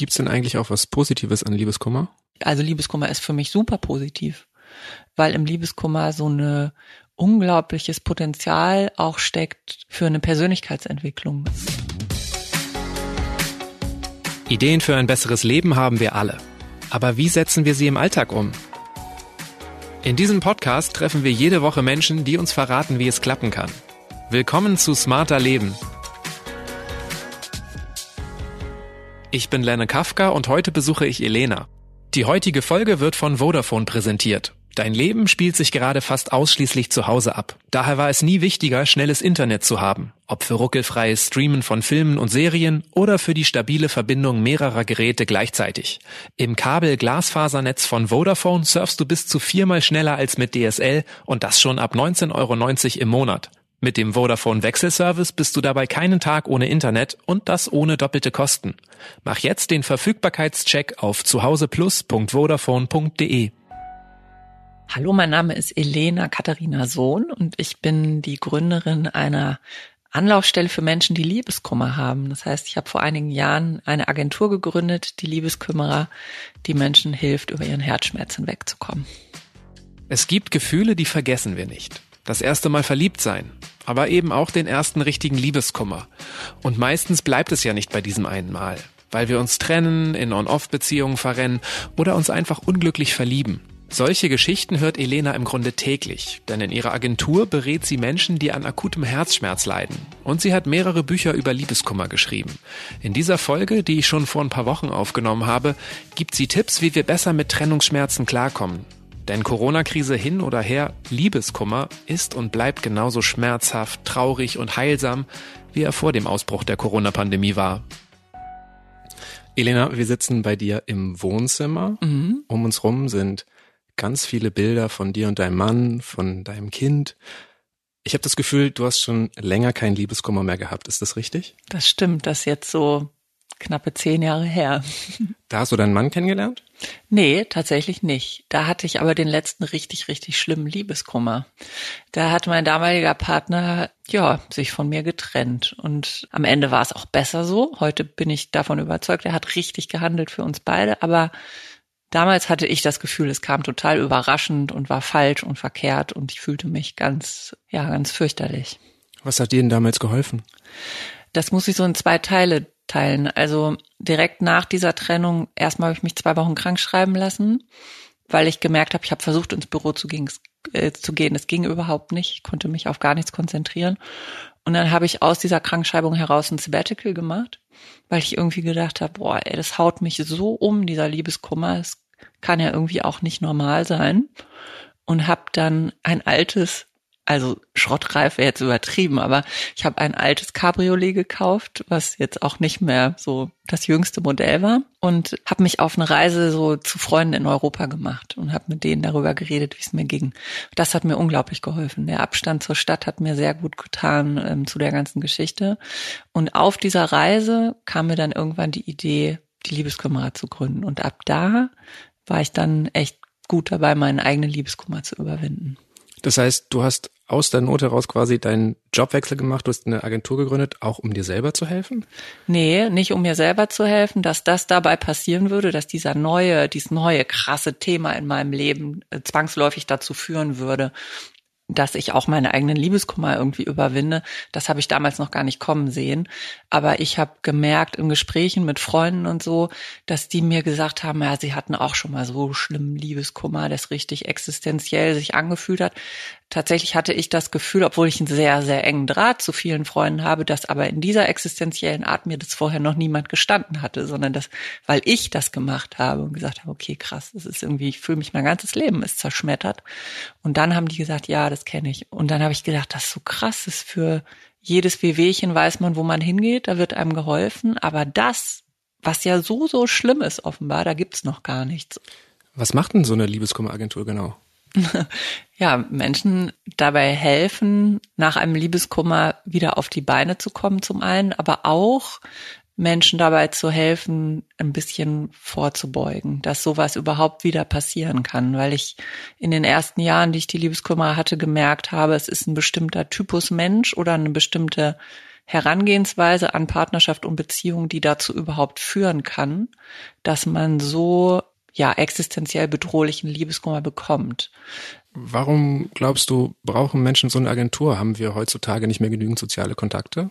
Gibt's denn eigentlich auch was Positives an Liebeskummer? Also Liebeskummer ist für mich super positiv, weil im Liebeskummer so eine unglaubliches Potenzial auch steckt für eine Persönlichkeitsentwicklung. Ideen für ein besseres Leben haben wir alle. Aber wie setzen wir sie im Alltag um? In diesem Podcast treffen wir jede Woche Menschen, die uns verraten, wie es klappen kann. Willkommen zu Smarter Leben. Ich bin Lenne Kafka und heute besuche ich Elena. Die heutige Folge wird von Vodafone präsentiert. Dein Leben spielt sich gerade fast ausschließlich zu Hause ab. Daher war es nie wichtiger, schnelles Internet zu haben. Ob für ruckelfreies Streamen von Filmen und Serien oder für die stabile Verbindung mehrerer Geräte gleichzeitig. Im Kabel-Glasfasernetz von Vodafone surfst du bis zu viermal schneller als mit DSL und das schon ab 19,90 Euro im Monat. Mit dem Vodafone Wechselservice bist du dabei keinen Tag ohne Internet und das ohne doppelte Kosten. Mach jetzt den Verfügbarkeitscheck auf zuhauseplus.vodafone.de. Hallo, mein Name ist Elena Katharina Sohn und ich bin die Gründerin einer Anlaufstelle für Menschen, die Liebeskummer haben. Das heißt, ich habe vor einigen Jahren eine Agentur gegründet, die Liebeskümmerer, die Menschen hilft, über ihren Herzschmerz hinwegzukommen. Es gibt Gefühle, die vergessen wir nicht. Das erste Mal verliebt sein, aber eben auch den ersten richtigen Liebeskummer. Und meistens bleibt es ja nicht bei diesem einen Mal, weil wir uns trennen, in On-Off-Beziehungen verrennen oder uns einfach unglücklich verlieben. Solche Geschichten hört Elena im Grunde täglich, denn in ihrer Agentur berät sie Menschen, die an akutem Herzschmerz leiden. Und sie hat mehrere Bücher über Liebeskummer geschrieben. In dieser Folge, die ich schon vor ein paar Wochen aufgenommen habe, gibt sie Tipps, wie wir besser mit Trennungsschmerzen klarkommen. Denn Corona-Krise hin oder her, Liebeskummer ist und bleibt genauso schmerzhaft, traurig und heilsam, wie er vor dem Ausbruch der Corona-Pandemie war. Elena, wir sitzen bei dir im Wohnzimmer. Mhm. Um uns rum sind ganz viele Bilder von dir und deinem Mann, von deinem Kind. Ich habe das Gefühl, du hast schon länger keinen Liebeskummer mehr gehabt. Ist das richtig? Das stimmt, das ist jetzt so knappe zehn Jahre her. Da hast du deinen Mann kennengelernt? Nee, tatsächlich nicht. Da hatte ich aber den letzten richtig, richtig schlimmen Liebeskummer. Da hat mein damaliger Partner, ja, sich von mir getrennt. Und am Ende war es auch besser so. Heute bin ich davon überzeugt, er hat richtig gehandelt für uns beide. Aber Damals hatte ich das Gefühl, es kam total überraschend und war falsch und verkehrt und ich fühlte mich ganz, ja, ganz fürchterlich. Was hat dir denn damals geholfen? Das muss ich so in zwei Teile teilen. Also direkt nach dieser Trennung, erstmal habe ich mich zwei Wochen krank schreiben lassen, weil ich gemerkt habe, ich habe versucht, ins Büro zu gehen. Äh, zu gehen. Es ging überhaupt nicht. Ich konnte mich auf gar nichts konzentrieren. Und dann habe ich aus dieser Krankschreibung heraus ein Sabbatical gemacht, weil ich irgendwie gedacht habe, boah, ey, das haut mich so um, dieser Liebeskummer. Es kann ja irgendwie auch nicht normal sein. Und habe dann ein altes also schrottreif wäre jetzt übertrieben, aber ich habe ein altes Cabriolet gekauft, was jetzt auch nicht mehr so das jüngste Modell war und habe mich auf eine Reise so zu Freunden in Europa gemacht und habe mit denen darüber geredet, wie es mir ging. Das hat mir unglaublich geholfen. Der Abstand zur Stadt hat mir sehr gut getan ähm, zu der ganzen Geschichte. Und auf dieser Reise kam mir dann irgendwann die Idee, die Liebeskümmerer zu gründen. Und ab da war ich dann echt gut dabei, meinen eigenen Liebeskummer zu überwinden. Das heißt, du hast aus der Not heraus quasi deinen Jobwechsel gemacht, du hast eine Agentur gegründet, auch um dir selber zu helfen? Nee, nicht um mir selber zu helfen, dass das dabei passieren würde, dass dieser neue, dieses neue krasse Thema in meinem Leben äh, zwangsläufig dazu führen würde, dass ich auch meine eigenen Liebeskummer irgendwie überwinde. Das habe ich damals noch gar nicht kommen sehen. Aber ich habe gemerkt in Gesprächen mit Freunden und so, dass die mir gesagt haben, ja, sie hatten auch schon mal so schlimmen Liebeskummer, das richtig existenziell sich angefühlt hat. Tatsächlich hatte ich das Gefühl, obwohl ich einen sehr, sehr engen Draht zu vielen Freunden habe, dass aber in dieser existenziellen Art mir das vorher noch niemand gestanden hatte, sondern das, weil ich das gemacht habe und gesagt habe, okay, krass, das ist irgendwie, ich fühle mich, mein ganzes Leben ist zerschmettert. Und dann haben die gesagt, ja, das kenne ich. Und dann habe ich gedacht, das ist so krass, das ist für jedes Wehwehchen weiß man, wo man hingeht, da wird einem geholfen. Aber das, was ja so, so schlimm ist offenbar, da gibt's noch gar nichts. Was macht denn so eine Liebeskummeragentur genau? ja, Menschen dabei helfen, nach einem Liebeskummer wieder auf die Beine zu kommen zum einen, aber auch Menschen dabei zu helfen, ein bisschen vorzubeugen, dass sowas überhaupt wieder passieren kann, weil ich in den ersten Jahren, die ich die Liebeskummer hatte, gemerkt habe, es ist ein bestimmter Typus Mensch oder eine bestimmte Herangehensweise an Partnerschaft und Beziehung, die dazu überhaupt führen kann, dass man so ja existenziell bedrohlichen Liebeskummer bekommt. Warum glaubst du, brauchen Menschen so eine Agentur? Haben wir heutzutage nicht mehr genügend soziale Kontakte?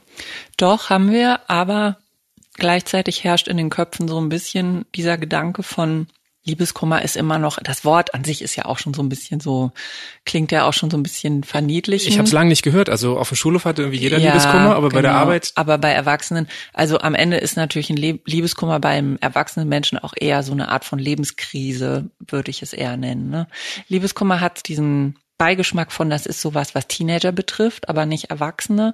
Doch, haben wir, aber gleichzeitig herrscht in den Köpfen so ein bisschen dieser Gedanke von, Liebeskummer ist immer noch, das Wort an sich ist ja auch schon so ein bisschen so, klingt ja auch schon so ein bisschen verniedlich. Ich habe es lange nicht gehört. Also auf dem Schulhof hatte irgendwie jeder ja, Liebeskummer, aber genau. bei der genau. Arbeit. Aber bei Erwachsenen, also am Ende ist natürlich ein Liebeskummer beim erwachsenen Menschen auch eher so eine Art von Lebenskrise, würde ich es eher nennen. Ne? Liebeskummer hat diesen Beigeschmack von, das ist sowas, was Teenager betrifft, aber nicht Erwachsene.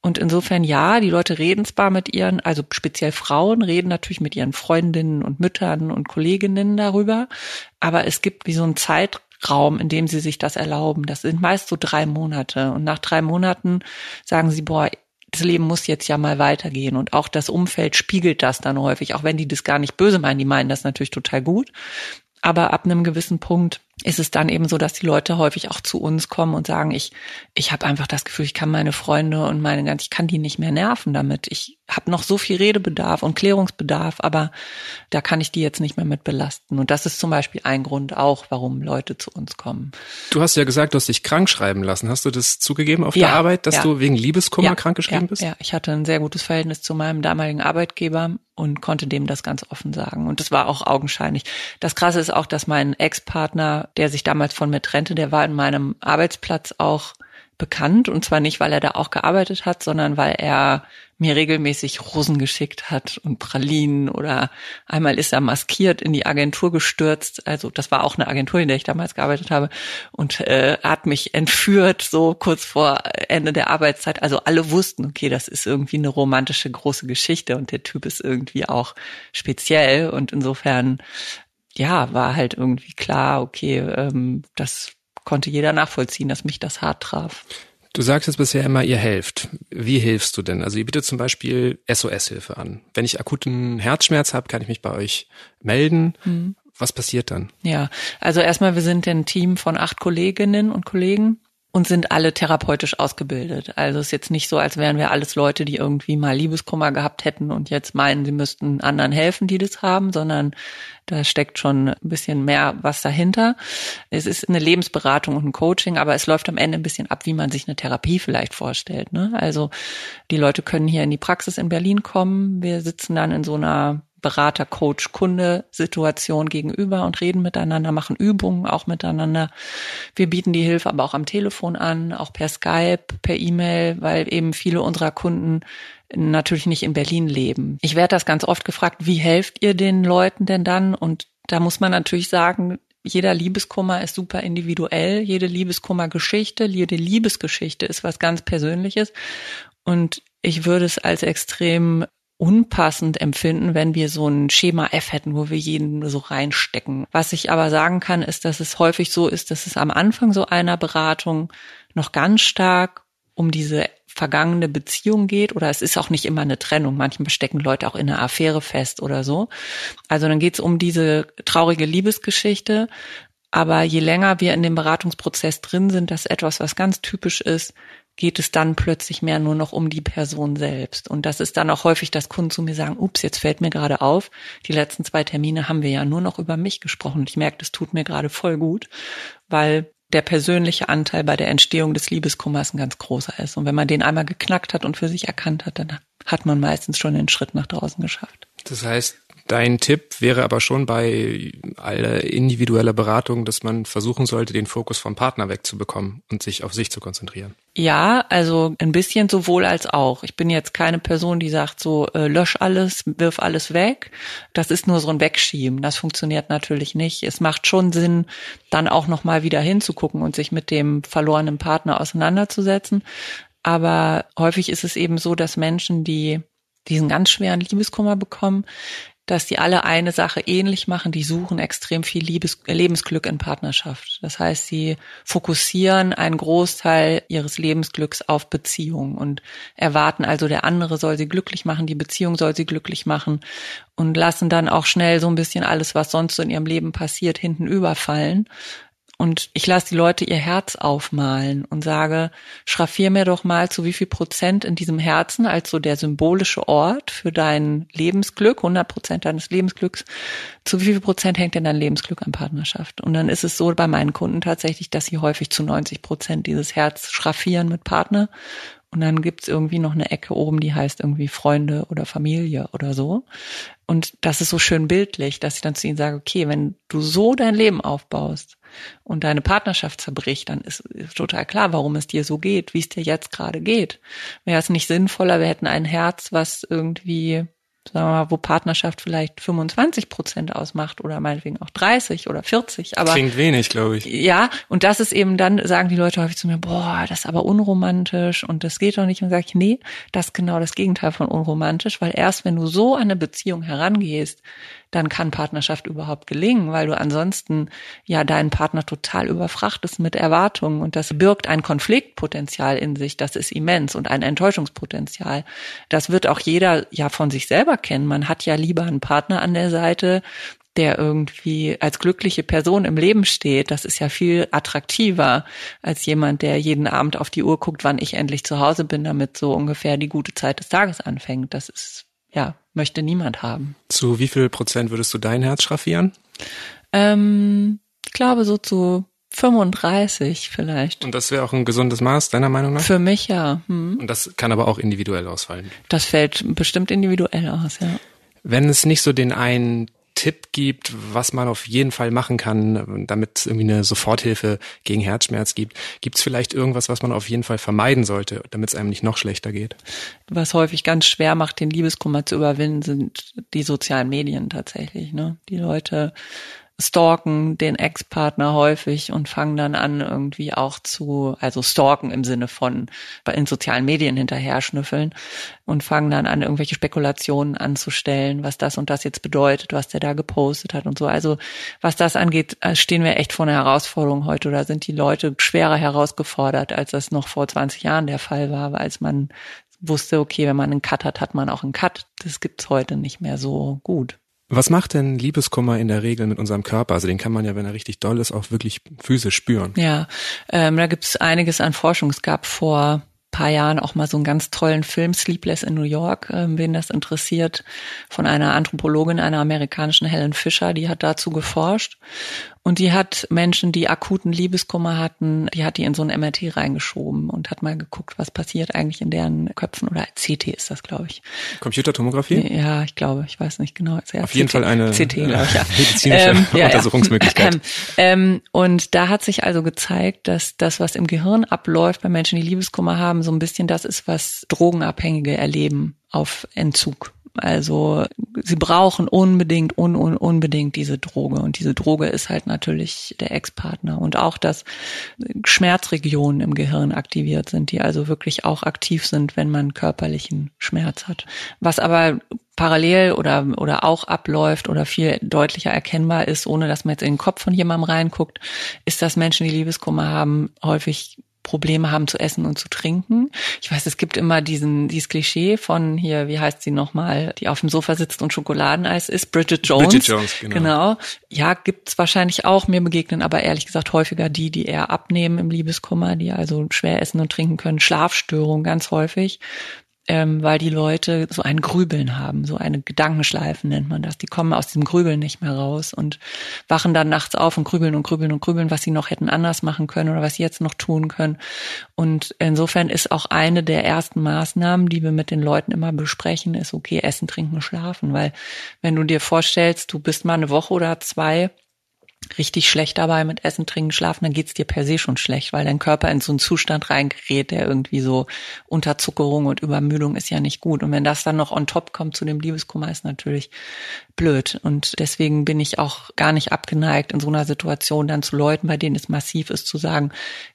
Und insofern ja, die Leute reden zwar mit ihren, also speziell Frauen reden natürlich mit ihren Freundinnen und Müttern und Kolleginnen darüber, aber es gibt wie so einen Zeitraum, in dem sie sich das erlauben. Das sind meist so drei Monate. Und nach drei Monaten sagen sie, boah, das Leben muss jetzt ja mal weitergehen. Und auch das Umfeld spiegelt das dann häufig, auch wenn die das gar nicht böse meinen, die meinen das natürlich total gut. Aber ab einem gewissen Punkt ist es dann eben so, dass die Leute häufig auch zu uns kommen und sagen, ich, ich habe einfach das Gefühl, ich kann meine Freunde und meine ganz, ich kann die nicht mehr nerven damit. Ich habe noch so viel Redebedarf und Klärungsbedarf, aber da kann ich die jetzt nicht mehr mit belasten. Und das ist zum Beispiel ein Grund auch, warum Leute zu uns kommen. Du hast ja gesagt, du hast dich krank schreiben lassen. Hast du das zugegeben auf ja, der Arbeit, dass ja. du wegen Liebeskummer ja, krank geschrieben bist? Ja, ich hatte ein sehr gutes Verhältnis zu meinem damaligen Arbeitgeber und konnte dem das ganz offen sagen. Und das war auch augenscheinlich. Das Krasse ist auch, dass mein Ex-Partner, der sich damals von mir trennte, der war in meinem Arbeitsplatz auch bekannt. Und zwar nicht, weil er da auch gearbeitet hat, sondern weil er mir regelmäßig Rosen geschickt hat und Pralinen oder einmal ist er maskiert in die Agentur gestürzt. Also das war auch eine Agentur, in der ich damals gearbeitet habe und äh, hat mich entführt so kurz vor Ende der Arbeitszeit. Also alle wussten, okay, das ist irgendwie eine romantische große Geschichte und der Typ ist irgendwie auch speziell und insofern ja war halt irgendwie klar, okay, ähm, das konnte jeder nachvollziehen, dass mich das hart traf. Du sagst jetzt bisher immer, ihr helft. Wie hilfst du denn? Also ihr bietet zum Beispiel SOS-Hilfe an. Wenn ich akuten Herzschmerz habe, kann ich mich bei euch melden. Mhm. Was passiert dann? Ja, also erstmal, wir sind ein Team von acht Kolleginnen und Kollegen und sind alle therapeutisch ausgebildet. Also ist jetzt nicht so, als wären wir alles Leute, die irgendwie mal Liebeskummer gehabt hätten und jetzt meinen, sie müssten anderen helfen, die das haben, sondern da steckt schon ein bisschen mehr was dahinter. Es ist eine Lebensberatung und ein Coaching, aber es läuft am Ende ein bisschen ab, wie man sich eine Therapie vielleicht vorstellt. Ne? Also die Leute können hier in die Praxis in Berlin kommen. Wir sitzen dann in so einer Berater, Coach, Kunde Situation gegenüber und reden miteinander, machen Übungen auch miteinander. Wir bieten die Hilfe aber auch am Telefon an, auch per Skype, per E-Mail, weil eben viele unserer Kunden natürlich nicht in Berlin leben. Ich werde das ganz oft gefragt, wie helft ihr den Leuten denn dann? Und da muss man natürlich sagen, jeder Liebeskummer ist super individuell, jede Liebeskummergeschichte, jede Liebesgeschichte ist was ganz Persönliches. Und ich würde es als extrem unpassend empfinden, wenn wir so ein Schema F hätten, wo wir jeden so reinstecken. Was ich aber sagen kann, ist, dass es häufig so ist, dass es am Anfang so einer Beratung noch ganz stark um diese vergangene Beziehung geht oder es ist auch nicht immer eine Trennung. Manchmal stecken Leute auch in einer Affäre fest oder so. Also dann geht es um diese traurige Liebesgeschichte. Aber je länger wir in dem Beratungsprozess drin sind, das ist etwas, was ganz typisch ist, geht es dann plötzlich mehr nur noch um die Person selbst. Und das ist dann auch häufig, dass Kunden zu mir sagen, ups, jetzt fällt mir gerade auf, die letzten zwei Termine haben wir ja nur noch über mich gesprochen. Und ich merke, das tut mir gerade voll gut, weil der persönliche Anteil bei der Entstehung des Liebeskummers ein ganz großer ist. Und wenn man den einmal geknackt hat und für sich erkannt hat, dann hat man meistens schon den Schritt nach draußen geschafft. Das heißt, Dein Tipp wäre aber schon bei aller individueller Beratung, dass man versuchen sollte, den Fokus vom Partner wegzubekommen und sich auf sich zu konzentrieren. Ja, also ein bisschen sowohl als auch. Ich bin jetzt keine Person, die sagt so, äh, lösch alles, wirf alles weg. Das ist nur so ein Wegschieben. Das funktioniert natürlich nicht. Es macht schon Sinn, dann auch nochmal wieder hinzugucken und sich mit dem verlorenen Partner auseinanderzusetzen. Aber häufig ist es eben so, dass Menschen, die diesen ganz schweren Liebeskummer bekommen, dass die alle eine Sache ähnlich machen, die suchen extrem viel Liebes Lebensglück in Partnerschaft. Das heißt, sie fokussieren einen Großteil ihres Lebensglücks auf Beziehung und erwarten also, der andere soll sie glücklich machen, die Beziehung soll sie glücklich machen und lassen dann auch schnell so ein bisschen alles, was sonst so in ihrem Leben passiert, hinten überfallen Und ich lasse die Leute ihr Herz aufmalen und sage, schraffier mir doch mal zu wie viel Prozent in diesem Herzen als so der symbolische Ort für dein Lebensglück, 100 Prozent deines Lebensglücks, zu wie viel Prozent hängt denn dein Lebensglück an Partnerschaft? Und dann ist es so bei meinen Kunden tatsächlich, dass sie häufig zu 90 Prozent dieses Herz schraffieren mit Partner und dann gibt's irgendwie noch eine Ecke oben, die heißt irgendwie Freunde oder Familie oder so. Und das ist so schön bildlich, dass ich dann zu ihnen sage, okay, wenn du so dein Leben aufbaust und deine Partnerschaft zerbricht, dann ist, ist total klar, warum es dir so geht, wie es dir jetzt gerade geht. Wäre es nicht sinnvoller, wir hätten ein Herz, was irgendwie sagen wir mal, wo Partnerschaft vielleicht 25 Prozent ausmacht oder meinetwegen auch 30 oder 40. Aber klingt wenig, glaube ich. Ja, und das ist eben dann sagen die Leute häufig zu mir, boah, das ist aber unromantisch und das geht doch nicht. Und sage ich, nee, das ist genau das Gegenteil von unromantisch, weil erst wenn du so an eine Beziehung herangehst, dann kann Partnerschaft überhaupt gelingen, weil du ansonsten ja deinen Partner total überfrachtest mit Erwartungen und das birgt ein Konfliktpotenzial in sich, das ist immens und ein Enttäuschungspotenzial. Das wird auch jeder ja von sich selber kennen. Man hat ja lieber einen Partner an der Seite, der irgendwie als glückliche Person im Leben steht, das ist ja viel attraktiver als jemand, der jeden Abend auf die Uhr guckt, wann ich endlich zu Hause bin, damit so ungefähr die gute Zeit des Tages anfängt. Das ist ja, möchte niemand haben. Zu wie viel Prozent würdest du dein Herz schraffieren? Ähm, ich glaube so zu 35 vielleicht. Und das wäre auch ein gesundes Maß, deiner Meinung nach? Für mich ja. Hm. Und das kann aber auch individuell ausfallen. Das fällt bestimmt individuell aus, ja. Wenn es nicht so den einen Tipp gibt, was man auf jeden Fall machen kann, damit es irgendwie eine Soforthilfe gegen Herzschmerz gibt. Gibt es vielleicht irgendwas, was man auf jeden Fall vermeiden sollte, damit es einem nicht noch schlechter geht? Was häufig ganz schwer macht, den Liebeskummer zu überwinden, sind die sozialen Medien tatsächlich. Ne? Die Leute stalken den Ex-Partner häufig und fangen dann an irgendwie auch zu, also stalken im Sinne von in sozialen Medien hinterher schnüffeln und fangen dann an, irgendwelche Spekulationen anzustellen, was das und das jetzt bedeutet, was der da gepostet hat und so. Also was das angeht, äh, stehen wir echt vor einer Herausforderung heute oder sind die Leute schwerer herausgefordert, als das noch vor 20 Jahren der Fall war, als man wusste, okay, wenn man einen Cut hat, hat man auch einen Cut. Das gibt's heute nicht mehr so gut. Was macht denn Liebeskummer in der Regel mit unserem Körper? Also den kann man ja, wenn er richtig doll ist, auch wirklich physisch spüren. Ja, ähm, da gibt es einiges an Forschung. Es gab vor paar Jahren auch mal so einen ganz tollen Film, Sleepless in New York, ähm, wen das interessiert, von einer Anthropologin, einer amerikanischen Helen Fisher, die hat dazu geforscht. Und die hat Menschen, die akuten Liebeskummer hatten, die hat die in so ein MRT reingeschoben und hat mal geguckt, was passiert eigentlich in deren Köpfen oder CT ist das, glaube ich. Computertomographie? Ja, ich glaube, ich weiß nicht genau. Ja, Auf CT, jeden Fall eine CT, glaube ich, ja. medizinische ähm, ja, Untersuchungsmöglichkeit. Ähm, und da hat sich also gezeigt, dass das, was im Gehirn abläuft bei Menschen, die Liebeskummer haben, so ein bisschen das ist, was Drogenabhängige erleben auf Entzug. Also sie brauchen unbedingt, un, un, unbedingt diese Droge. Und diese Droge ist halt natürlich der Ex-Partner. Und auch, dass Schmerzregionen im Gehirn aktiviert sind, die also wirklich auch aktiv sind, wenn man körperlichen Schmerz hat. Was aber parallel oder, oder auch abläuft oder viel deutlicher erkennbar ist, ohne dass man jetzt in den Kopf von jemandem reinguckt, ist, dass Menschen, die Liebeskummer haben, häufig Probleme haben zu essen und zu trinken. Ich weiß, es gibt immer diesen dieses Klischee von hier, wie heißt sie nochmal, die auf dem Sofa sitzt und Schokoladeneis isst, Bridget Jones. Bridget Jones, genau. genau. Ja, gibt's wahrscheinlich auch. Mir begegnen aber ehrlich gesagt häufiger die, die eher abnehmen im Liebeskummer, die also schwer essen und trinken können. Schlafstörungen ganz häufig ähm, weil die Leute so ein Grübeln haben, so eine Gedankenschleifen nennt man das. Die kommen aus diesem Grübeln nicht mehr raus und wachen dann nachts auf und grübeln und grübeln und grübeln, was sie noch hätten anders machen können oder was sie jetzt noch tun können. Und insofern ist auch eine der ersten Maßnahmen, die wir mit den Leuten immer besprechen, ist okay, essen, trinken, schlafen, weil wenn du dir vorstellst, du bist mal eine Woche oder zwei richtig schlecht dabei mit Essen, Trinken, Schlafen, dann geht's dir per se schon schlecht, weil dein Körper in so einen Zustand reingerät, der irgendwie so Unterzuckerung und Übermüdung ist ja nicht gut. Und wenn das dann noch on top kommt zu dem Liebeskummer, ist natürlich blöd. Und deswegen bin ich auch gar nicht abgeneigt, in so einer Situation dann zu Leuten, bei denen es massiv ist, zu sagen,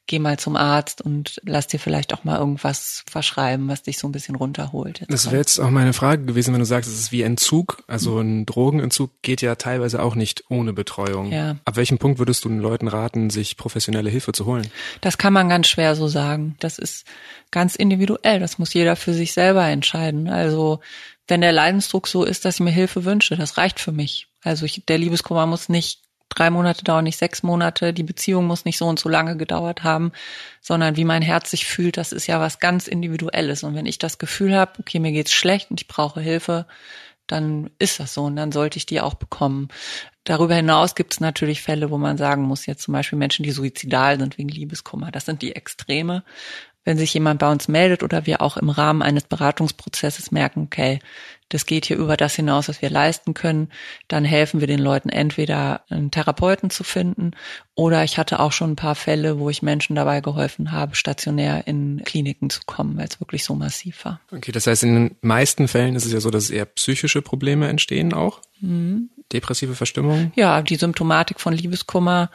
geh mal zum Arzt und lass dir vielleicht auch mal irgendwas verschreiben, was dich so ein bisschen runterholt. das wäre jetzt auch meine Frage gewesen, wenn du sagst, es ist wie Entzug. Also ein Drogenentzug geht ja teilweise auch nicht ohne Betreuung. Ja. Ab welchem Punkt würdest du den Leuten raten, sich professionelle Hilfe zu holen? Das kann man ganz schwer so sagen. Das ist ganz individuell. Das muss jeder für sich selber entscheiden. Also wenn der Leidensdruck so ist, dass ich mir Hilfe wünsche, das reicht für mich. Also ich, der Liebeskummer muss nicht drei Monate dauern, nicht sechs Monate. Die Beziehung muss nicht so und so lange gedauert haben, sondern wie mein Herz sich fühlt, das ist ja was ganz Individuelles. Und wenn ich das Gefühl habe, okay, mir geht's schlecht und ich brauche Hilfe, dann ist das so und dann sollte ich die auch bekommen. Darüber hinaus gibt es natürlich Fälle, wo man sagen muss, jetzt zum Beispiel Menschen, die suizidal sind wegen Liebeskummer. Das sind die Extreme wenn sich jemand bei uns meldet oder wir auch im Rahmen eines Beratungsprozesses merken, okay, das geht hier über das hinaus, was wir leisten können, dann helfen wir den Leuten entweder einen Therapeuten zu finden oder ich hatte auch schon ein paar Fälle, wo ich Menschen dabei geholfen habe, stationär in Kliniken zu kommen, weil es wirklich so massiv war. Okay, das heißt, in den meisten Fällen ist es ja so, dass eher psychische Probleme entstehen auch. Mhm. Depressive Verstimmung? Ja, die Symptomatik von Liebeskummer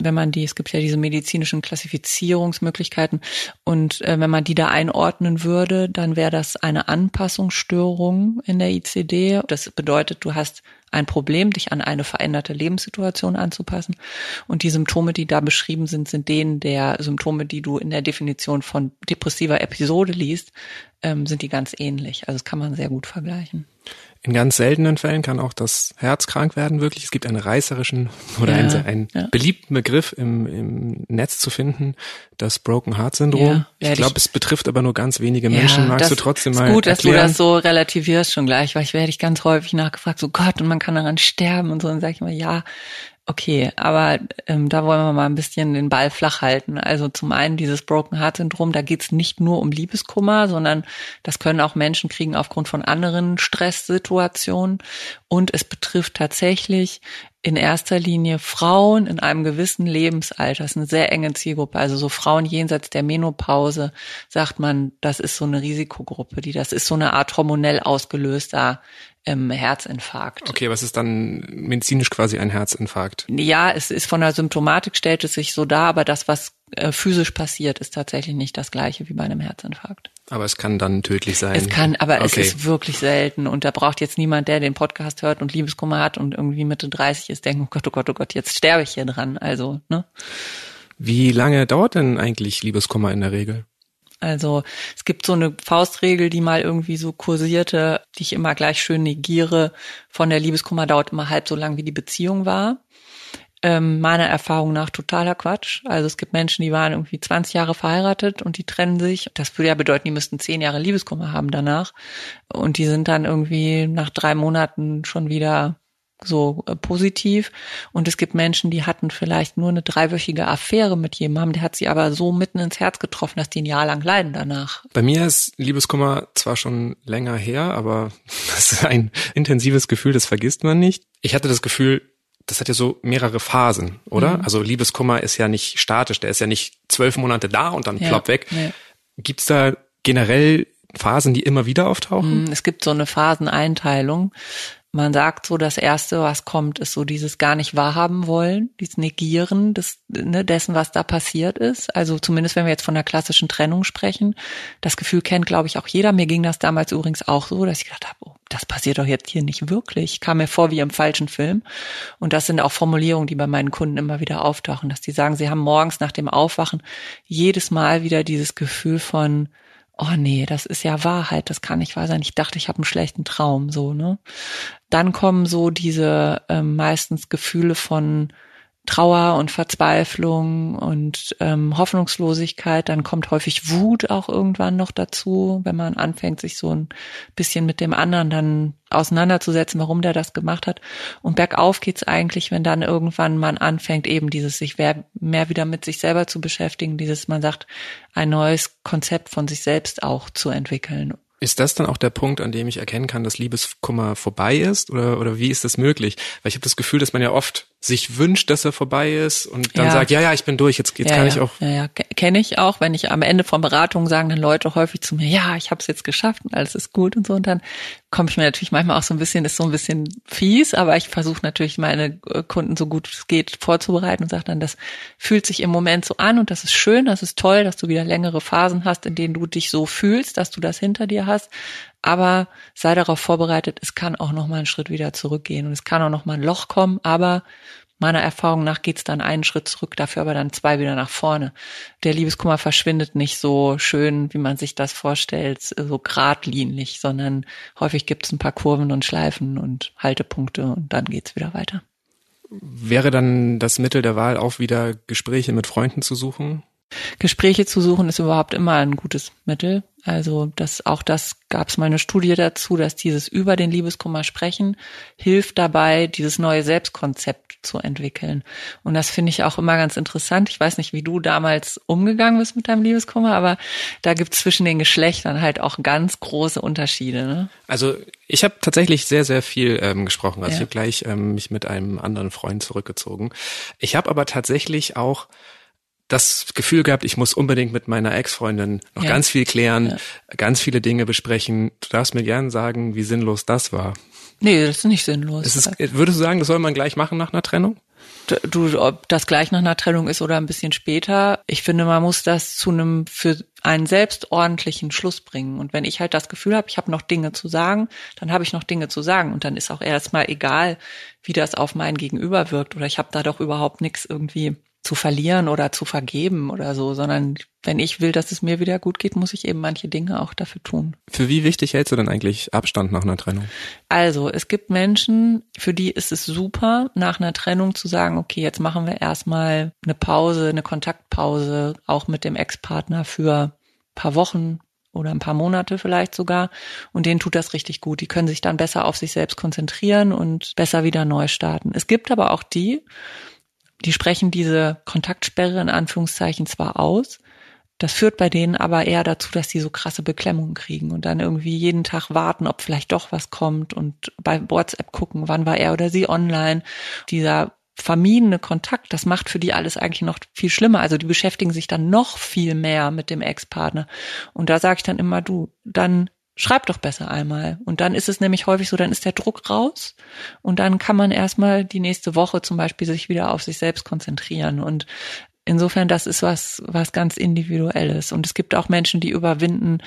wenn man die, es gibt ja diese medizinischen Klassifizierungsmöglichkeiten und äh, wenn man die da einordnen würde, dann wäre das eine Anpassungsstörung in der ICD. Das bedeutet, du hast ein Problem, dich an eine veränderte Lebenssituation anzupassen. Und die Symptome, die da beschrieben sind, sind denen der Symptome, die du in der Definition von depressiver Episode liest, ähm, sind die ganz ähnlich. Also das kann man sehr gut vergleichen. In ganz seltenen Fällen kann auch das Herz krank werden, wirklich. Es gibt einen reißerischen oder ja, einen, einen ja. beliebten Begriff im, im Netz zu finden, das Broken Heart Syndrom. Ja, ich glaube, es betrifft aber nur ganz wenige Menschen. Magst du trotzdem mal ist gut, erklären? dass du das so relativierst schon gleich, weil ich werde ich ganz häufig nachgefragt, so Gott, und man kann daran sterben und so. Und sage ich immer, ja, Okay, aber ähm, da wollen wir mal ein bisschen den Ball flach halten. Also zum einen dieses Broken Heart Syndrom, da geht's nicht nur um Liebeskummer, sondern das können auch Menschen kriegen aufgrund von anderen Stresssituationen. Und es betrifft tatsächlich in erster Linie Frauen in einem gewissen Lebensalter. Das ist eine sehr enge Zielgruppe. Also so Frauen jenseits der Menopause sagt man, das ist so eine Risikogruppe, die das ist so eine Art hormonell ausgelöster ähm, Herzinfarkt. Okay, was ist dann medizinisch quasi ein Herzinfarkt? Ja, es ist von der Symptomatik stellt es sich so dar, aber das, was äh, physisch passiert, ist tatsächlich nicht das gleiche wie bei einem Herzinfarkt. Aber es kann dann tödlich sein. Es kann, aber okay. es ist wirklich selten und da braucht jetzt niemand, der den Podcast hört und Liebeskummer hat und irgendwie Mitte 30 ist, denken, oh Gott, oh Gott, oh Gott, jetzt sterbe ich hier dran. Also, ne? Wie lange dauert denn eigentlich Liebeskummer in der Regel? Also es gibt so eine Faustregel, die mal irgendwie so kursierte, die ich immer gleich schön negiere. Von der Liebeskummer dauert immer halb so lang, wie die Beziehung war. Ähm, meiner Erfahrung nach totaler Quatsch. Also es gibt Menschen, die waren irgendwie 20 Jahre verheiratet und die trennen sich. Das würde ja bedeuten, die müssten 10 Jahre Liebeskummer haben danach. Und die sind dann irgendwie nach drei Monaten schon wieder so äh, positiv. Und es gibt Menschen, die hatten vielleicht nur eine dreiwöchige Affäre mit jemandem, der hat sie aber so mitten ins Herz getroffen, dass die ein Jahr lang leiden danach. Bei mir ist Liebeskummer zwar schon länger her, aber das ist ein intensives Gefühl, das vergisst man nicht. Ich hatte das Gefühl, das hat ja so mehrere Phasen, oder? Mhm. Also Liebeskummer ist ja nicht statisch, der ist ja nicht zwölf Monate da und dann ja, plopp weg. Ja. Gibt's da generell Phasen, die immer wieder auftauchen? Mhm, es gibt so eine Phaseneinteilung. Man sagt so, das erste, was kommt, ist so dieses gar nicht wahrhaben wollen, dieses Negieren des, ne, dessen, was da passiert ist. Also zumindest, wenn wir jetzt von der klassischen Trennung sprechen. Das Gefühl kennt, glaube ich, auch jeder. Mir ging das damals übrigens auch so, dass ich gedacht habe, oh, das passiert doch jetzt hier nicht wirklich. Ich kam mir vor wie im falschen Film. Und das sind auch Formulierungen, die bei meinen Kunden immer wieder auftauchen, dass die sagen, sie haben morgens nach dem Aufwachen jedes Mal wieder dieses Gefühl von, oh nee, das ist ja Wahrheit, das kann nicht wahr sein. Ich dachte, ich habe einen schlechten Traum, so, ne? Dann kommen so diese ähm, meistens Gefühle von Trauer und Verzweiflung und ähm, Hoffnungslosigkeit. Dann kommt häufig Wut auch irgendwann noch dazu, wenn man anfängt, sich so ein bisschen mit dem anderen dann auseinanderzusetzen, warum der das gemacht hat. Und bergauf geht's eigentlich, wenn dann irgendwann man anfängt, eben dieses sich mehr, wieder mit sich selber zu beschäftigen, dieses, man sagt, ein neues Konzept von sich selbst auch zu entwickeln ist das dann auch der Punkt, an dem ich erkennen kann, dass Liebeskummer vorbei ist? Oder, oder wie ist das möglich? Weil ich habe das Gefühl, dass man ja oft sich wünscht, dass er vorbei ist und dann ja. sagt, ja, ja, ich bin durch, jetzt, jetzt ja, kann ja. ich auch. Ja, ja, kenne ich auch, wenn ich am Ende von Beratungen sagen dann Leute häufig zu mir, ja, ich habe es jetzt geschafft und alles ist gut und so. Und dann komme ich mir natürlich manchmal auch so ein bisschen, ist so ein bisschen fies, aber ich versuche natürlich meine äh, Kunden so gut es geht vorzubereiten und sage dann, das fühlt sich im Moment so an und das ist schön, das ist toll, dass du wieder längere Phasen hast, in denen du dich so fühlst, dass du das hinter dir hast. Aber sei darauf vorbereitet, es kann auch noch mal einen Schritt wieder zurückgehen und es kann auch noch mal ein Loch kommen, aber meiner Erfahrung nach geht's dann einen Schritt zurück, dafür aber dann zwei wieder nach vorne. Der Liebeskummer verschwindet nicht so schön, wie man sich das vorstellt, so geradlinig, sondern häufig gibt's ein paar Kurven und Schleifen und Haltepunkte und dann geht's wieder weiter. Wäre dann das Mittel der Wahl auch wieder Gespräche mit Freunden zu suchen? Gespräche zu suchen ist überhaupt immer ein gutes Mittel. Also das, auch das gab es mal eine Studie dazu, dass dieses über den Liebeskummer sprechen hilft dabei, dieses neue Selbstkonzept zu entwickeln. Und das finde ich auch immer ganz interessant. Ich weiß nicht, wie du damals umgegangen bist mit deinem Liebeskummer, aber da gibt es zwischen den Geschlechtern halt auch ganz große Unterschiede. Ne? Also ich habe tatsächlich sehr, sehr viel ähm, gesprochen. Also ja. ich habe gleich ähm, mich mit einem anderen Freund zurückgezogen. Ich habe aber tatsächlich auch das Gefühl gehabt, ich muss unbedingt mit meiner Ex-Freundin noch ja. ganz viel klären, ja. ganz viele Dinge besprechen. Du darfst mir gern sagen, wie sinnlos das war. Nee, das ist nicht sinnlos. Ist es, würdest du sagen, das soll man gleich machen nach einer Trennung? Du, ob das gleich nach einer Trennung ist oder ein bisschen später. Ich finde, man muss das zu einem für einen selbst ordentlichen Schluss bringen. Und wenn ich halt das Gefühl habe, ich habe noch Dinge zu sagen, dann habe ich noch Dinge zu sagen. Und dann ist auch erstmal egal, wie das auf mein Gegenüber wirkt. Oder ich habe da doch überhaupt nichts irgendwie zu verlieren oder zu vergeben oder so, sondern wenn ich will, dass es mir wieder gut geht, muss ich eben manche Dinge auch dafür tun. Für wie wichtig hältst du denn eigentlich Abstand nach einer Trennung? Also, es gibt Menschen, für die ist es super, nach einer Trennung zu sagen, okay, jetzt machen wir erstmal eine Pause, eine Kontaktpause, auch mit dem Ex-Partner für paar Wochen oder ein paar Monate vielleicht sogar. Und denen tut das richtig gut. Die können sich dann besser auf sich selbst konzentrieren und besser wieder neu starten. Es gibt aber auch die, die sprechen diese Kontaktsperre in Anführungszeichen zwar aus, das führt bei denen aber eher dazu, dass die so krasse Beklemmungen kriegen und dann irgendwie jeden Tag warten, ob vielleicht doch was kommt und bei WhatsApp gucken, wann war er oder sie online. Dieser vermiedene Kontakt, das macht für die alles eigentlich noch viel schlimmer. Also die beschäftigen sich dann noch viel mehr mit dem Ex-Partner. Und da sage ich dann immer, du, dann schreib doch besser einmal. Und dann ist es nämlich häufig so, dann ist der Druck raus und dann kann man erstmal die nächste Woche zum Beispiel sich wieder auf sich selbst konzentrieren. Und insofern, das ist was, was ganz Individuelles. Und es gibt auch Menschen, die überwinden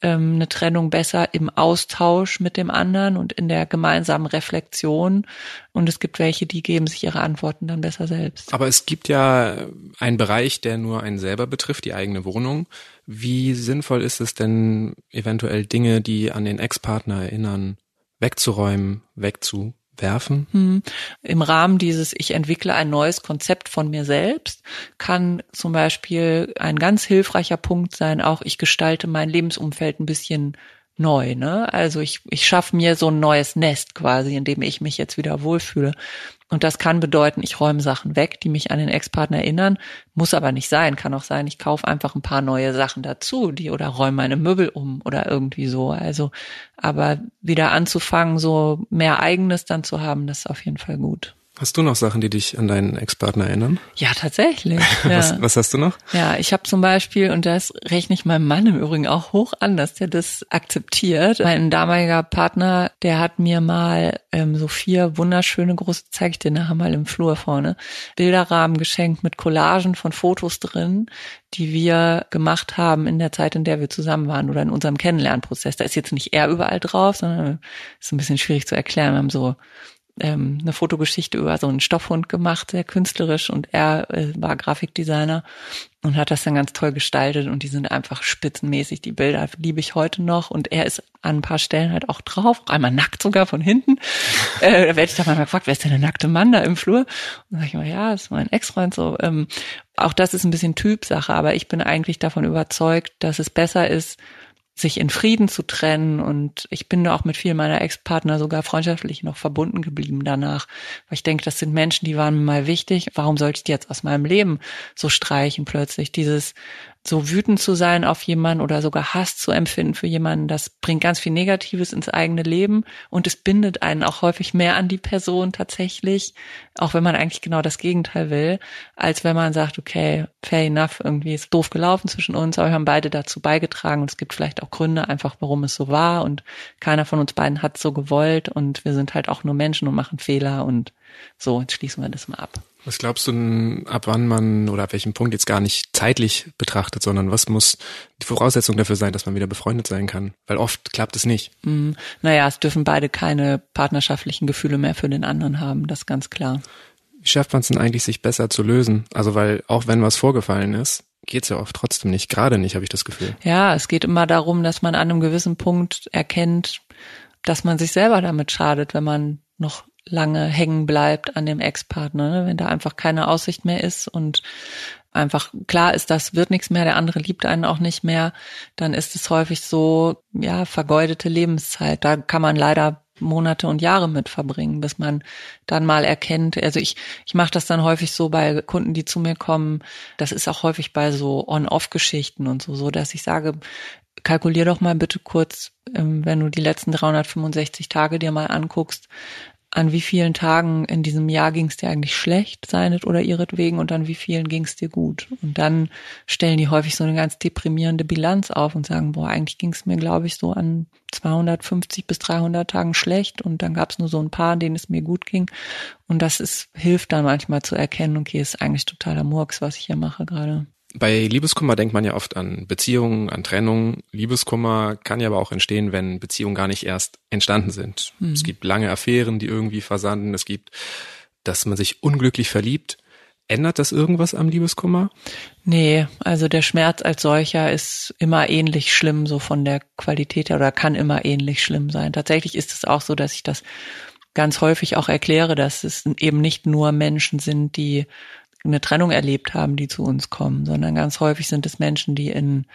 ähm, eine Trennung besser im Austausch mit dem anderen und in der gemeinsamen Reflexion. Und es gibt welche, die geben sich ihre Antworten dann besser selbst. Aber es gibt ja einen Bereich, der nur einen selber betrifft, die eigene Wohnung. Wie sinnvoll ist es denn, eventuell Dinge, die an den Ex-Partner erinnern, wegzuräumen, wegzu werfen? Hm. Im Rahmen dieses Ich entwickle ein neues Konzept von mir selbst kann zum Beispiel ein ganz hilfreicher Punkt sein, auch ich gestalte mein Lebensumfeld ein bisschen neu. Ne? Also ich, ich schaffe mir so ein neues Nest quasi, in dem ich mich jetzt wieder wohlfühle. Und das kann bedeuten, ich räume Sachen weg, die mich an den Ex-Partner erinnern. Muss aber nicht sein. Kann auch sein, ich kaufe einfach ein paar neue Sachen dazu, die oder räume meine Möbel um oder irgendwie so. Also, aber wieder anzufangen, so mehr eigenes dann zu haben, das ist auf jeden Fall gut. Hast du noch Sachen, die dich an deinen Ex-Partner erinnern? Ja, tatsächlich. Ja. was, was hast du noch? Ja, ich habe zum Beispiel, und das rechne ich meinem Mann im Übrigen auch hoch an, dass der das akzeptiert. Mein damaliger Partner, der hat mir mal ähm, so vier wunderschöne große, zeige ich dir nachher mal im Flur vorne, Bilderrahmen geschenkt mit Collagen von Fotos drin, die wir gemacht haben in der Zeit, in der wir zusammen waren oder in unserem Kennenlernprozess. Da ist jetzt nicht er überall drauf, sondern ist ein bisschen schwierig zu erklären. Wir haben so ähm, eine Fotogeschichte über so einen Stoffhund gemacht, sehr künstlerisch und er äh, war Grafikdesigner und hat das dann ganz toll gestaltet und die sind einfach spitzenmäßig. Die Bilder liebe ich heute noch und er ist an ein paar Stellen halt auch drauf, einmal nackt sogar von hinten. Äh, da werde ich dann mal gefragt, wer ist denn der nackte Mann da im Flur? Und sag ich mal, ja, ist mein Ex-Freund so. Ähm, auch das ist ein bisschen Typsache, aber ich bin eigentlich davon überzeugt, dass es besser ist, sich in Frieden zu trennen. Und ich bin auch mit vielen meiner Ex-Partner sogar freundschaftlich noch verbunden geblieben danach. Weil ich denke, das sind Menschen, die waren mir mal wichtig. Warum sollte ich die jetzt aus meinem Leben so streichen plötzlich? Dieses so wütend zu sein auf jemanden oder sogar Hass zu empfinden für jemanden, das bringt ganz viel Negatives ins eigene Leben und es bindet einen auch häufig mehr an die Person tatsächlich, auch wenn man eigentlich genau das Gegenteil will, als wenn man sagt, okay, fair enough, irgendwie ist doof gelaufen zwischen uns, aber wir haben beide dazu beigetragen und es gibt vielleicht auch Gründe einfach, warum es so war und keiner von uns beiden hat so gewollt und wir sind halt auch nur Menschen und machen Fehler und so, jetzt schließen wir das mal ab. Was glaubst du, ab wann man oder ab welchem Punkt jetzt gar nicht zeitlich betrachtet, sondern was muss die Voraussetzung dafür sein, dass man wieder befreundet sein kann? Weil oft klappt es nicht. Mm, naja, es dürfen beide keine partnerschaftlichen Gefühle mehr für den anderen haben, das ist ganz klar. Wie schafft man es denn eigentlich, sich besser zu lösen? Also weil auch wenn was vorgefallen ist, geht's ja oft trotzdem nicht, gerade nicht, habe ich das Gefühl. Ja, es geht immer darum, dass man an einem gewissen Punkt erkennt, dass man sich selber damit schadet, wenn man noch lange hängen bleibt an dem Ex-Partner, ne? wenn da einfach keine Aussicht mehr ist und einfach klar ist, das wird nichts mehr, der andere liebt einen auch nicht mehr, dann ist es häufig so, ja, vergeudete Lebenszeit. Da kann man leider Monate und Jahre mit verbringen, bis man dann mal erkennt. Also ich, ich mache das dann häufig so bei Kunden, die zu mir kommen. Das ist auch häufig bei so On-Off-Geschichten und so, so dass ich sage, kalkulier doch mal bitte kurz, ähm, wenn du die letzten 365 Tage dir mal anguckst, an wie vielen Tagen in diesem Jahr ging es dir eigentlich schlecht, seinet oder ihretwegen, und an wie vielen ging es dir gut. Und dann stellen die häufig so eine ganz deprimierende Bilanz auf und sagen, boah, eigentlich ging es mir, glaube ich, so an 250 bis 300 Tagen schlecht und dann gab es nur so ein paar, denen es mir gut ging. Und das ist, hilft dann manchmal zu erkennen, okay, ist eigentlich totaler Murks, was ich hier mache gerade. Bei Liebeskummer denkt man ja oft an Beziehungen, an Trennung. Liebeskummer kann ja aber auch entstehen, wenn Beziehungen gar nicht erst entstanden sind. Mhm. Es gibt lange Affären, die irgendwie versanden. Es gibt, dass man sich unglücklich verliebt. Ändert das irgendwas am Liebeskummer? Nee, also der Schmerz als solcher ist immer ähnlich schlimm, so von der Qualität her, oder kann immer ähnlich schlimm sein. Tatsächlich ist es auch so, dass ich das ganz häufig auch erkläre, dass es eben nicht nur Menschen sind, die eine Trennung erlebt haben, die zu uns kommen, sondern ganz häufig sind es Menschen, die in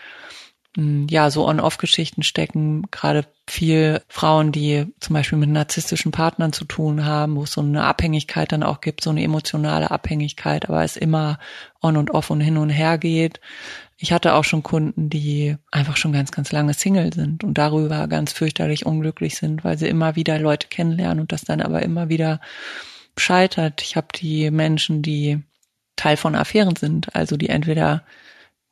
ja, so On-Off-Geschichten stecken, gerade viel Frauen, die zum Beispiel mit narzisstischen Partnern zu tun haben, wo es so eine Abhängigkeit dann auch gibt, so eine emotionale Abhängigkeit, aber es immer on und off und hin und her geht. Ich hatte auch schon Kunden, die einfach schon ganz, ganz lange Single sind und darüber ganz fürchterlich unglücklich sind, weil sie immer wieder Leute kennenlernen und das dann aber immer wieder scheitert. Ich habe die Menschen, die Teil von Affären sind, also die entweder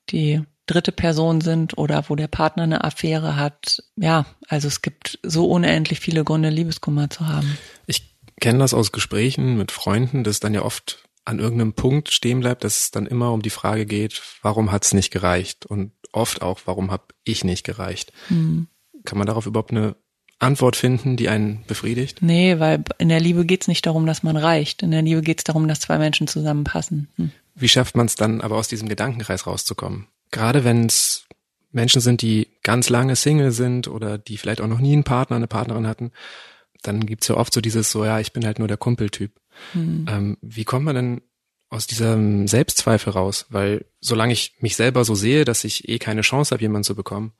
die dritte Person sind oder wo der Partner eine Affäre hat. Ja, also es gibt so unendlich viele Gründe, Liebeskummer zu haben. Ich kenne das aus Gesprächen mit Freunden, dass dann ja oft an irgendeinem Punkt stehen bleibt, dass es dann immer um die Frage geht, warum hat es nicht gereicht? Und oft auch, warum habe ich nicht gereicht? Hm. Kann man darauf überhaupt eine Antwort finden, die einen befriedigt? Nee, weil in der Liebe geht's nicht darum, dass man reicht. In der Liebe geht's darum, dass zwei Menschen zusammenpassen. Hm. Wie schafft man es dann aber aus diesem Gedankenkreis rauszukommen? Gerade wenn es Menschen sind, die ganz lange Single sind oder die vielleicht auch noch nie einen Partner, eine Partnerin hatten, dann gibt's ja oft so dieses so, ja, ich bin halt nur der Kumpeltyp. Hm. Ähm, wie kommt man denn aus diesem Selbstzweifel raus? Weil solange ich mich selber so sehe, dass ich eh keine Chance habe, jemanden zu bekommen,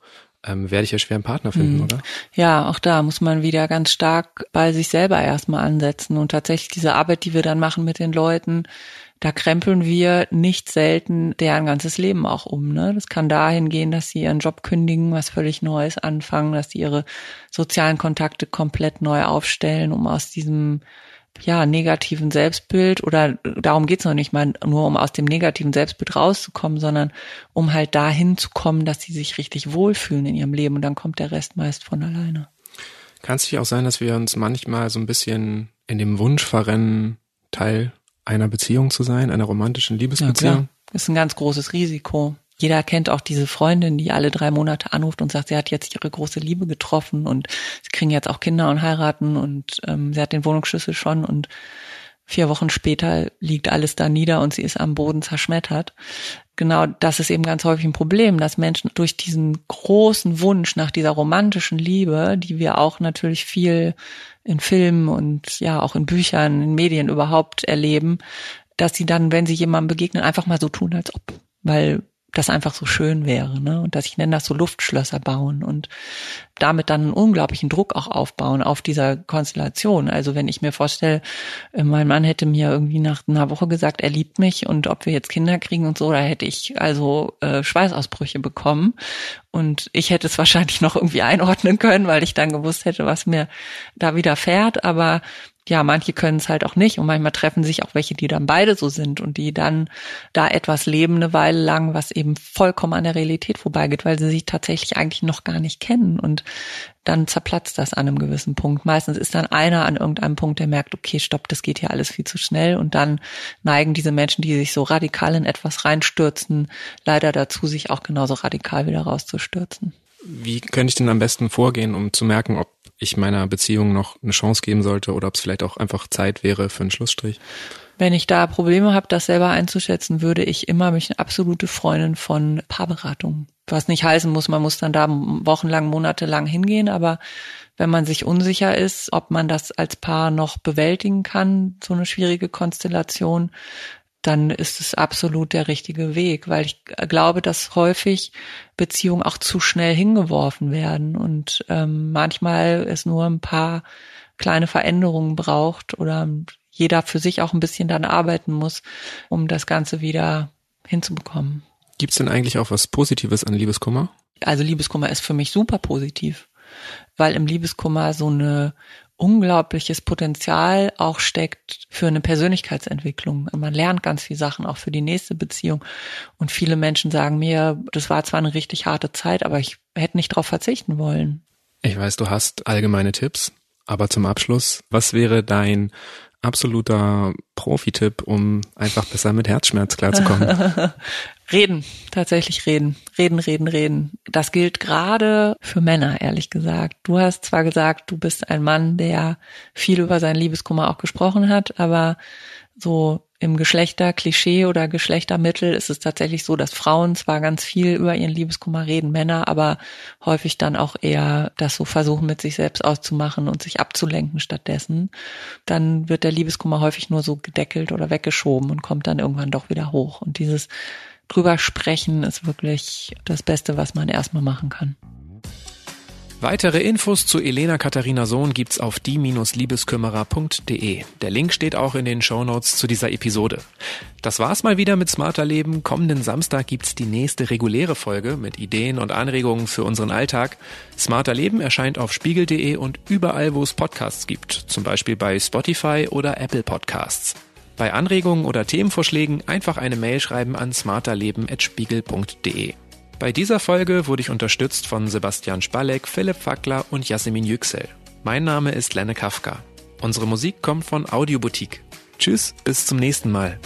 ähm, werde ich ja schwer einen Partner finden, mhm. oder? Ja, auch da muss man wieder ganz stark bei sich selber erstmal ansetzen und tatsächlich diese Arbeit, die wir dann machen mit den Leuten, da krempeln wir nicht selten deren ganzes Leben auch um. Ne? Das kann dahin gehen, dass sie ihren Job kündigen, was völlig Neues anfangen, dass sie ihre sozialen Kontakte komplett neu aufstellen, um aus diesem ja, negativen Selbstbild oder darum geht's noch nicht mal nur, um aus dem negativen Selbstbild rauszukommen, sondern um halt dahin zu kommen, dass sie sich richtig wohlfühlen in ihrem Leben und dann kommt der Rest meist von alleine. Kann es nicht auch sein, dass wir uns manchmal so ein bisschen in dem Wunsch verrennen, Teil einer Beziehung zu sein, einer romantischen Liebesbeziehung? Ja, Das ist ein ganz großes Risiko. Jeder kennt auch diese Freundin, die alle drei Monate anruft und sagt, sie hat jetzt ihre große Liebe getroffen und sie kriegen jetzt auch Kinder und heiraten und ähm, sie hat den Wohnungsschlüssel schon und vier Wochen später liegt alles da nieder und sie ist am Boden zerschmettert. Genau das ist eben ganz häufig ein Problem, dass Menschen durch diesen großen Wunsch nach dieser romantischen Liebe, die wir auch natürlich viel in Filmen und ja auch in Büchern, in Medien überhaupt erleben, dass sie dann, wenn sie jemandem begegnen, einfach mal so tun, als ob. Weil das einfach so schön wäre, ne? Und dass ich nenne das so Luftschlösser bauen und damit dann einen unglaublichen Druck auch aufbauen auf dieser Konstellation. Also wenn ich mir vorstelle, äh, mein Mann hätte mir irgendwie nach einer Woche gesagt, er liebt mich und ob wir jetzt Kinder kriegen und so, da hätte ich also äh, Schweißausbrüche bekommen und ich hätte es wahrscheinlich noch irgendwie einordnen können, weil ich dann gewusst hätte, was mir da widerfährt. Aber ja, manche können es halt auch nicht und manchmal treffen sich auch welche, die dann beide so sind und die dann da etwas leben eine Weile lang, was eben vollkommen an der Realität vorbeigeht, weil sie sich tatsächlich eigentlich noch gar nicht kennen und dann zerplatzt das an einem gewissen Punkt. Meistens ist dann einer an irgendeinem Punkt, der merkt, okay, stopp, das geht hier alles viel zu schnell und dann neigen diese Menschen, die sich so radikal in etwas reinstürzen, leider dazu, sich auch genauso radikal wieder rauszustürzen. Wie könnte ich denn am besten vorgehen, um zu merken, ob ich meiner Beziehung noch eine Chance geben sollte oder ob es vielleicht auch einfach Zeit wäre für einen Schlussstrich? Wenn ich da Probleme habe, das selber einzuschätzen, würde ich immer mich eine absolute Freundin von Paarberatung. Was nicht heißen muss, man muss dann da wochenlang, monatelang hingehen, aber wenn man sich unsicher ist, ob man das als Paar noch bewältigen kann, so eine schwierige Konstellation, dann ist es absolut der richtige Weg, weil ich glaube, dass häufig Beziehungen auch zu schnell hingeworfen werden und ähm, manchmal es nur ein paar kleine Veränderungen braucht oder jeder für sich auch ein bisschen dann arbeiten muss, um das Ganze wieder hinzubekommen. Gibt es denn eigentlich auch was Positives an Liebeskummer? Also Liebeskummer ist für mich super positiv, weil im Liebeskummer so eine unglaubliches Potenzial auch steckt für eine Persönlichkeitsentwicklung. Man lernt ganz viele Sachen auch für die nächste Beziehung. Und viele Menschen sagen mir, das war zwar eine richtig harte Zeit, aber ich hätte nicht darauf verzichten wollen. Ich weiß, du hast allgemeine Tipps, aber zum Abschluss, was wäre dein absoluter Profi-Tipp, um einfach besser mit Herzschmerz klarzukommen? reden, tatsächlich reden. Reden, reden, reden. Das gilt gerade für Männer, ehrlich gesagt. Du hast zwar gesagt, du bist ein Mann, der viel über seinen Liebeskummer auch gesprochen hat, aber so im Geschlechterklischee oder Geschlechtermittel ist es tatsächlich so, dass Frauen zwar ganz viel über ihren Liebeskummer reden, Männer aber häufig dann auch eher das so versuchen, mit sich selbst auszumachen und sich abzulenken stattdessen. Dann wird der Liebeskummer häufig nur so gedeckelt oder weggeschoben und kommt dann irgendwann doch wieder hoch. Und dieses drüber sprechen ist wirklich das Beste, was man erstmal machen kann. Weitere Infos zu Elena Katharina Sohn gibt's auf die-liebeskümmerer.de. Der Link steht auch in den Shownotes zu dieser Episode. Das war's mal wieder mit Smarter Leben. Kommenden Samstag gibt's die nächste reguläre Folge mit Ideen und Anregungen für unseren Alltag. Smarter Leben erscheint auf spiegel.de und überall, wo es Podcasts gibt, zum Beispiel bei Spotify oder Apple Podcasts. Bei Anregungen oder Themenvorschlägen einfach eine Mail schreiben an smarterleben.spiegel.de. Bei dieser Folge wurde ich unterstützt von Sebastian Spalek, Philipp Fackler und Jasmin Yüksel. Mein Name ist Lenne Kafka. Unsere Musik kommt von Audioboutique. Tschüss, bis zum nächsten Mal.